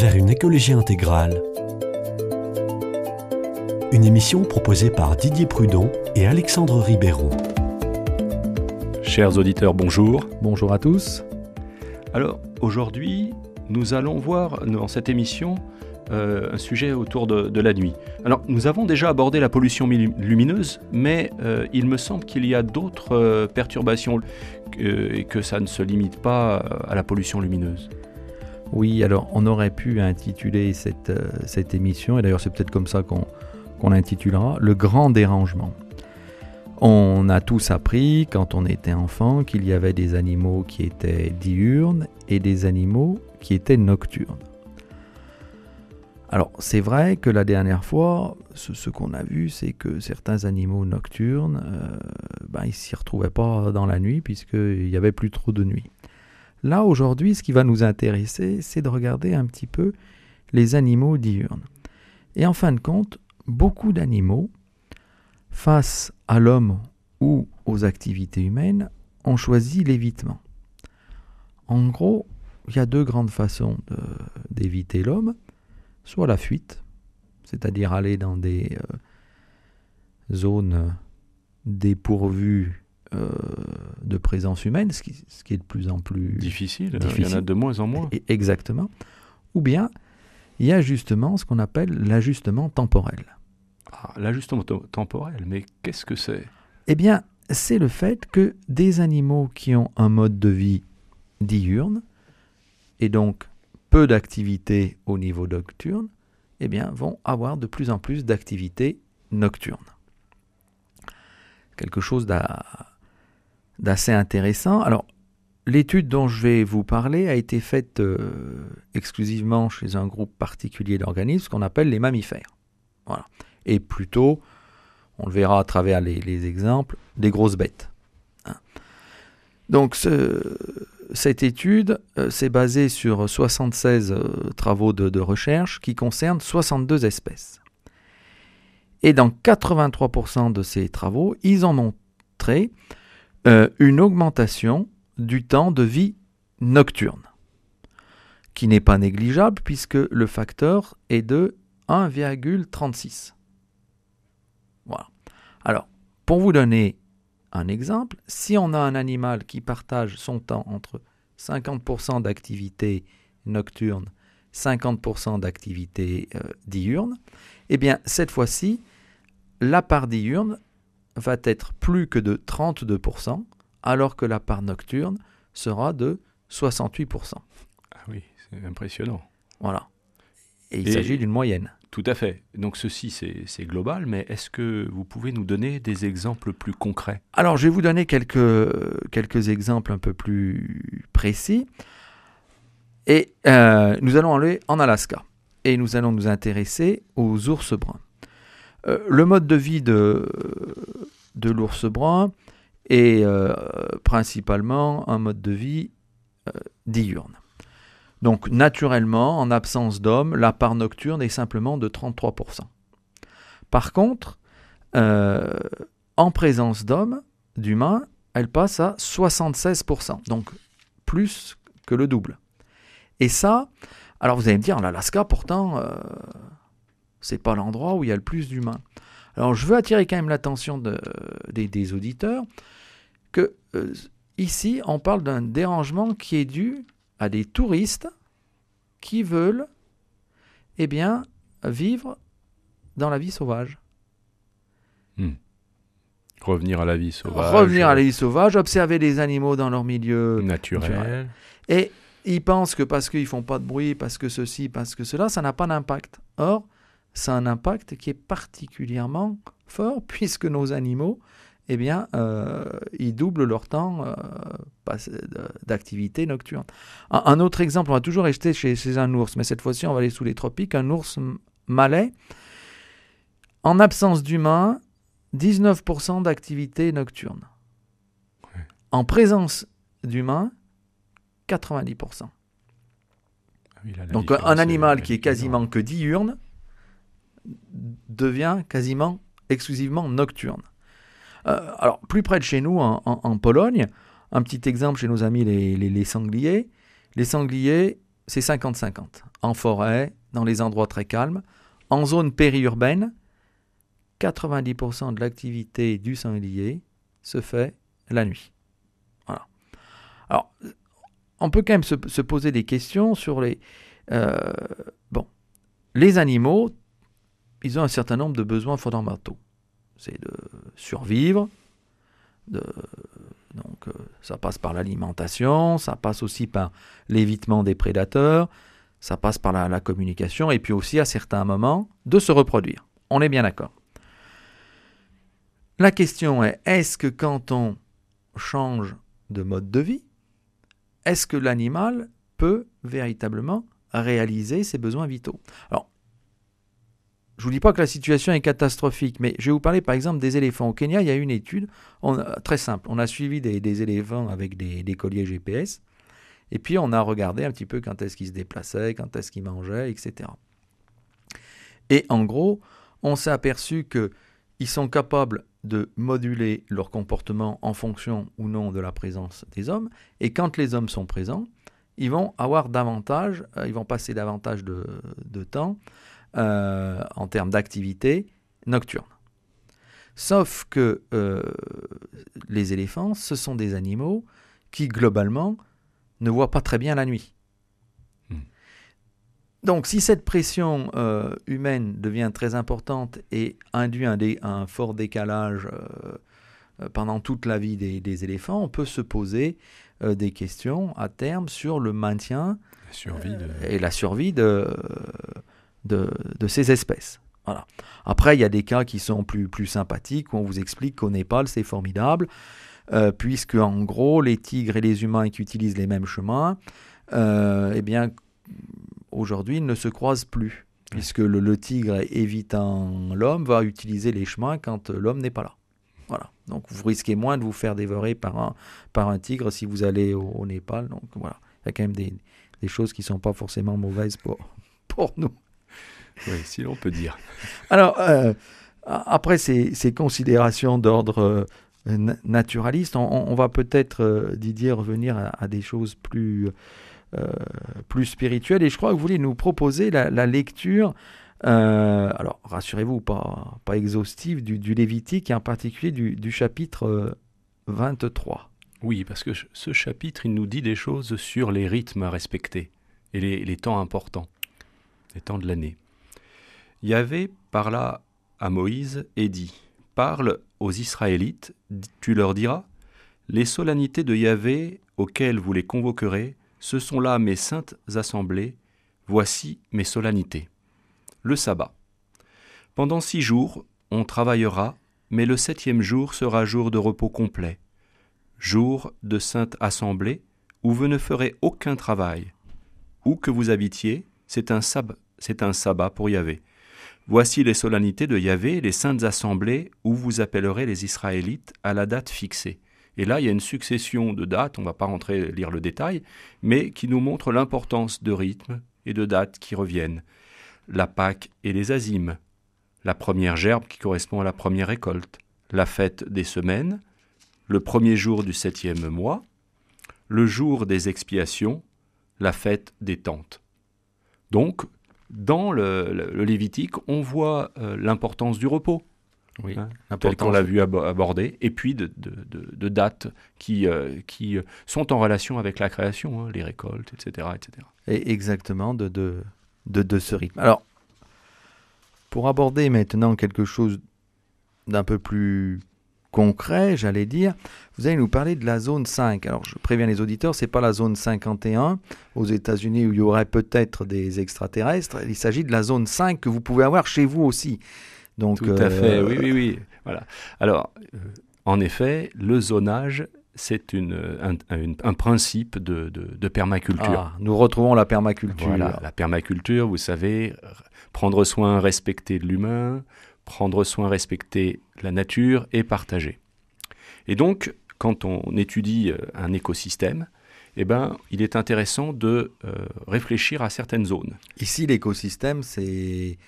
vers une écologie intégrale. Une émission proposée par Didier Prudon et Alexandre Ribéron. Chers auditeurs, bonjour. Bonjour à tous. Alors, aujourd'hui, nous allons voir dans cette émission euh, un sujet autour de, la nuit. Alors, nous avons déjà abordé la pollution lumineuse, mais euh, il me semble qu'il y a d'autres euh, perturbations et que ça ne se limite pas à la pollution lumineuse. Oui, alors on aurait pu intituler cette, cette émission, et d'ailleurs c'est peut-être comme ça qu'on l'intitulera, Le grand dérangement. On a tous appris quand on était enfant qu'il y avait des animaux qui étaient diurnes et des animaux qui étaient nocturnes. Alors c'est vrai que la dernière fois, ce, qu'on a vu, c'est que certains animaux nocturnes, euh, ben, ils s'y retrouvaient pas dans la nuit puisqu'il n'y avait plus trop de nuit. Là aujourd'hui, ce qui va nous intéresser, c'est de regarder un petit peu les animaux diurnes. Et en fin de compte, beaucoup d'animaux, face à l'homme ou aux activités humaines, ont choisi l'évitement. En gros, il y a deux grandes façons d'éviter l'homme soit la fuite, c'est-à-dire aller dans des euh, zones dépourvues euh, de présence humaine, ce qui, est de plus en plus difficile. Il y en a de moins en moins. exactement. Ou bien, il y a justement ce qu'on appelle l'ajustement temporel. Ah, l'ajustement temporel, mais qu'est-ce que c'est? Eh bien, c'est le fait que des animaux qui ont un mode de vie diurne, et donc peu d'activité au niveau nocturne, eh bien, vont avoir de plus en plus d'activités nocturnes. Quelque chose d'assez intéressant. Alors, l'étude dont je vais vous parler a été faite euh, exclusivement chez un groupe particulier d'organismes qu'on appelle les mammifères. Voilà. Et plutôt, on le verra à travers les, exemples, des grosses bêtes. Hein. Donc, ce, cette étude euh, s'est basée sur 76 euh, travaux de, recherche qui concernent 62 espèces. Et dans 83% de ces travaux, ils ont montré euh, une augmentation du temps de vie nocturne, qui n'est pas négligeable puisque le facteur est de 1,36. Voilà. Alors, pour vous donner un exemple, si on a un animal qui partage son temps entre 50% d'activité nocturne, 50% d'activité euh, diurne, eh bien cette fois-ci, la part diurne va être plus que de 32%, alors que la part nocturne sera de 68%. Ah oui, c'est impressionnant. Voilà. Et il s'agit d'une moyenne. Tout à fait. Donc ceci, c'est global, mais est-ce que vous pouvez nous donner des exemples plus concrets? Alors, je vais vous donner quelques, quelques exemples un peu plus précis. Et euh, nous allons aller en Alaska. Et nous allons nous intéresser aux ours bruns. Euh, le mode de vie de, de l'ours brun est euh, principalement un mode de vie diurne. Donc naturellement, en absence d'hommes, la part nocturne est simplement de 33%. Par contre, euh, en présence d'hommes, d'humains, elle passe à 76%, donc plus que le double. Et ça, alors vous allez me dire, l'Alaska, pourtant, euh, c'est pas l'endroit où il y a le plus d'humains. Alors je veux attirer quand même l'attention des, auditeurs que euh, ici, on parle d'un dérangement qui est dû à des touristes qui veulent eh bien, vivre dans la vie sauvage. Hmm. Revenir à la vie sauvage. Revenir à la vie sauvage, observer les animaux dans leur milieu naturel. Et ils pensent que parce qu'ils font pas de bruit, parce que ceci, parce que cela, ça n'a pas d'impact. Or, c'est un impact qui est particulièrement fort puisque nos animaux eh bien, euh, ils doublent leur temps euh, d'activité nocturne. Un, autre exemple, on va toujours rester chez, un ours, mais cette fois-ci, on va aller sous les tropiques. Un ours malais, en absence d'humains, 19% d'activité nocturne. En présence d'humains, 90%. Ah Donc un animal qui est quasiment que diurne devient quasiment exclusivement nocturne. Euh, alors, plus près de chez nous, en, Pologne, un petit exemple chez nos amis les, sangliers. Les sangliers, c'est 50-50. en forêt, dans les endroits très calmes. En zone périurbaine, 90% de l'activité du sanglier se fait la nuit. Alors, on peut quand même se, poser des questions sur les... Euh, bon, les animaux, ils ont un certain nombre de besoins fondamentaux. C'est de survivre, donc euh, ça passe par l'alimentation, ça passe aussi par l'évitement des prédateurs, ça passe par la, communication et puis aussi à certains moments de se reproduire. On est bien d'accord. La question est, est-ce que quand on change de mode de vie, est-ce que l'animal peut véritablement réaliser ses besoins vitaux? Je ne vous dis pas que la situation est catastrophique, mais je vais vous parler par exemple des éléphants. Au Kenya, il y a une étude, très simple. On a suivi des, éléphants avec des, colliers GPS, et puis on a regardé un petit peu quand est-ce qu'ils se déplaçaient, quand est-ce qu'ils mangeaient, etc. Et en gros, on s'est aperçu qu'ils sont capables de moduler leur comportement en fonction ou non de la présence des hommes. Et quand les hommes sont présents, ils vont avoir davantage, euh, ils vont passer davantage de, temps euh, en termes d'activité nocturne. Sauf que euh, les éléphants, ce sont des animaux qui, globalement, ne voient pas très bien la nuit. Donc si cette pression euh, humaine devient très importante et induit un, fort décalage pendant toute la vie des, éléphants, on peut se poser des questions à terme sur le maintien et la survie de, ces espèces. Voilà. Après, il y a des cas qui sont plus, plus sympathiques où on vous explique qu'au Népal, c'est formidable, puisque en gros, les tigres et les humains qui utilisent les mêmes chemins, eh bien, aujourd'hui, ils ne se croisent plus, puisque le, tigre évitant l'homme va utiliser les chemins quand l'homme n'est pas là. Voilà. Donc vous risquez moins de vous faire dévorer par un, par un tigre si vous allez au, Népal. Donc voilà, il y a quand même des, choses qui ne sont pas forcément mauvaises pour, pour nous. Oui, si l'on peut dire. Alors, euh, après ces, ces considérations d'ordre euh, naturaliste, on, va peut-être, euh, Didier, revenir à, des choses plus euh, plus spirituel. Et je crois que vous voulez nous proposer la, lecture, euh, alors rassurez-vous, pas, pas exhaustive, du, Lévitique et en particulier du, chapitre 23. Euh, oui, parce que ce chapitre, il nous dit des choses sur les rythmes à respecter et les, temps importants, les temps de l'année. Yahvé parla à Moïse et dit Parle aux Israélites, tu leur diras Les solennités de Yahvé auxquelles vous les convoquerez ce sont là mes saintes assemblées, voici mes solennités. Le sabbat. Pendant six jours, on travaillera, mais le septième jour sera jour de repos complet, jour de sainte assemblée, où vous ne ferez aucun travail. Où que vous habitiez, c'est un, un sabbat pour Yahvé. Voici les solennités de Yahvé, les saintes assemblées, où vous appellerez les Israélites à la date fixée. Et là, il y a une succession de dates, on ne va pas rentrer lire le détail, mais qui nous montre l'importance de rythmes et de dates qui reviennent. La Pâque et les azimes, la première gerbe qui correspond à la première récolte, la fête des semaines, le premier jour du septième mois, le jour des expiations, la fête des tentes. Donc, dans le, Lévitique, on voit euh, l'importance du repos oui, hein, tel qu'on l'a vu aborder, et puis de, dates qui, euh, qui sont en relation avec la création, hein, les récoltes, etc. etc. Et exactement, de, de, de, ce rythme. Alors, pour aborder maintenant quelque chose d'un peu plus concret, j'allais dire, vous allez nous parler de la zone 5. Alors, je préviens les auditeurs, c'est pas la zone 51 aux États-Unis où il y aurait peut-être des extraterrestres. Il s'agit de la zone 5 que vous pouvez avoir chez vous aussi. Donc, Tout à fait, euh, oui, oui, oui. Voilà. Alors, euh, en effet, le zonage, c'est une, un, principe de, de, permaculture. Ah, nous retrouvons la permaculture. Voilà, la permaculture, vous savez, prendre soin, respecter l'humain, prendre soin, respecter la nature et partager. Et donc, quand on étudie euh, un écosystème, eh ben, il est intéressant de réfléchir à certaines zones. Ici, l'écosystème, c'est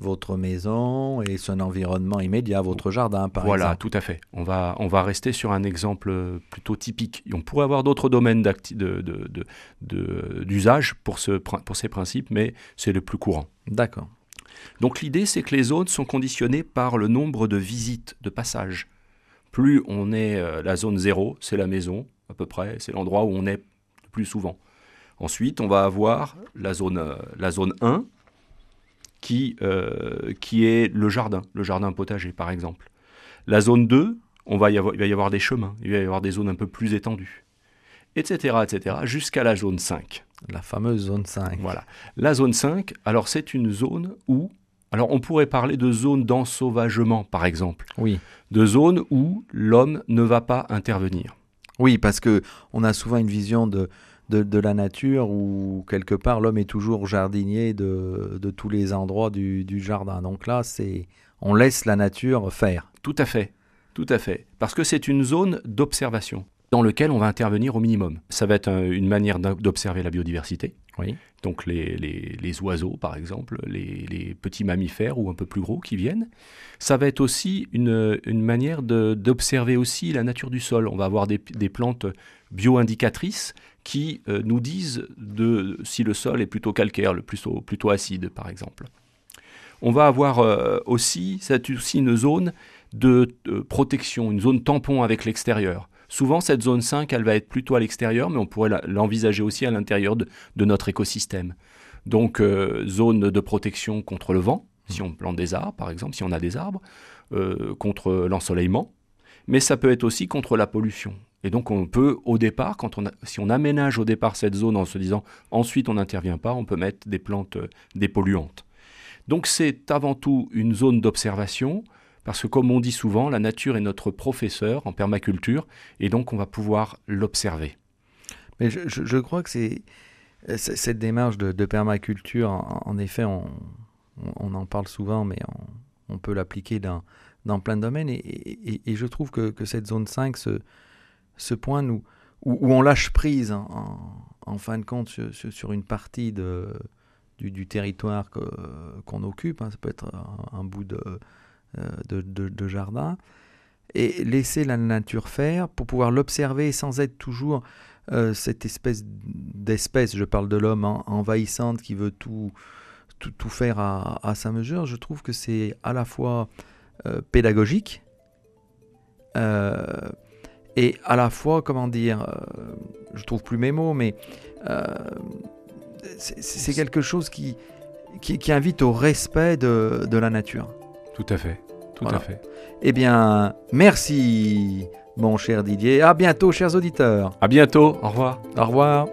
votre maison et son environnement immédiat, votre jardin par voilà, exemple. tout à fait. On va, on va rester sur un exemple plutôt typique. Et on pourrait avoir d'autres domaines d'usage de, de, de, pour, ce, pour ces principes, mais c'est le plus courant. D'accord. Donc l'idée, c'est que les zones sont conditionnées par le nombre de visites, de passages. Plus on est euh, la zone 0, c'est la maison, à peu près, c'est l'endroit où on est le plus souvent. Ensuite, on va avoir la zone, euh, la zone 1, qui, euh, qui est le jardin, le jardin potager par exemple. La zone 2, on va y avoir, il va y avoir des chemins, il va y avoir des zones un peu plus étendues, etc., etc., jusqu'à la zone 5. La fameuse zone 5. Voilà. La zone 5, alors c'est une zone où, alors on pourrait parler de zone d'ensauvagement par exemple. Oui. De zone où l'homme ne va pas intervenir. Oui, parce que on a souvent une vision de, de, la nature où quelque part l'homme est toujours jardinier de, de tous les endroits du, du jardin. Donc là, c'est on laisse la nature faire. Tout à fait, tout à fait, parce que c'est une zone d'observation dans laquelle on va intervenir au minimum. Ça va être une manière d'observer la biodiversité. Oui. Donc les, les, les, oiseaux, par exemple, les, les, petits mammifères ou un peu plus gros qui viennent. Ça va être aussi une, une manière d'observer aussi la nature du sol. On va avoir des, des plantes bio-indicatrices qui euh, nous disent de, si le sol est plutôt calcaire, le plutôt, plutôt acide par exemple. On va avoir euh, aussi, c'est aussi une zone de, protection, une zone tampon avec l'extérieur. Souvent, cette zone 5, elle va être plutôt à l'extérieur, mais on pourrait l'envisager aussi à l'intérieur de, notre écosystème. Donc, euh, zone de protection contre le vent, si on plante des arbres, par exemple, si on a des arbres, contre l'ensoleillement, mais ça peut être aussi contre la pollution. Et donc on peut au départ, quand on si on aménage au départ cette zone en se disant ensuite on n'intervient pas, on peut mettre des plantes euh, dépolluantes. Donc c'est avant tout une zone d'observation, parce que comme on dit souvent, la nature est notre professeur en permaculture, et donc on va pouvoir l'observer. Mais je, crois que cette démarche de, permaculture, en, effet, on, en parle souvent, mais on, peut l'appliquer dans, plein de domaines, et, je trouve que, cette zone 5 se ce point où, on lâche prise en, fin de compte sur, une partie de, du, territoire qu'on occupe, hein. ça peut être un, bout euh, de, de, jardin, et laisser la nature faire pour pouvoir l'observer sans être toujours euh, cette espèce d'espèce, je parle de l'homme envahissante qui veut tout, tout, faire à, sa mesure, je trouve que c'est à la fois euh, pédagogique, et à la fois, comment dire, euh, je trouve plus mes mots, mais euh, c'est quelque chose qui, qui, invite au respect de, de, la nature. Tout à fait, tout à fait. Eh bien, merci, mon cher Didier. À bientôt, chers auditeurs. À bientôt. Au revoir. Au revoir.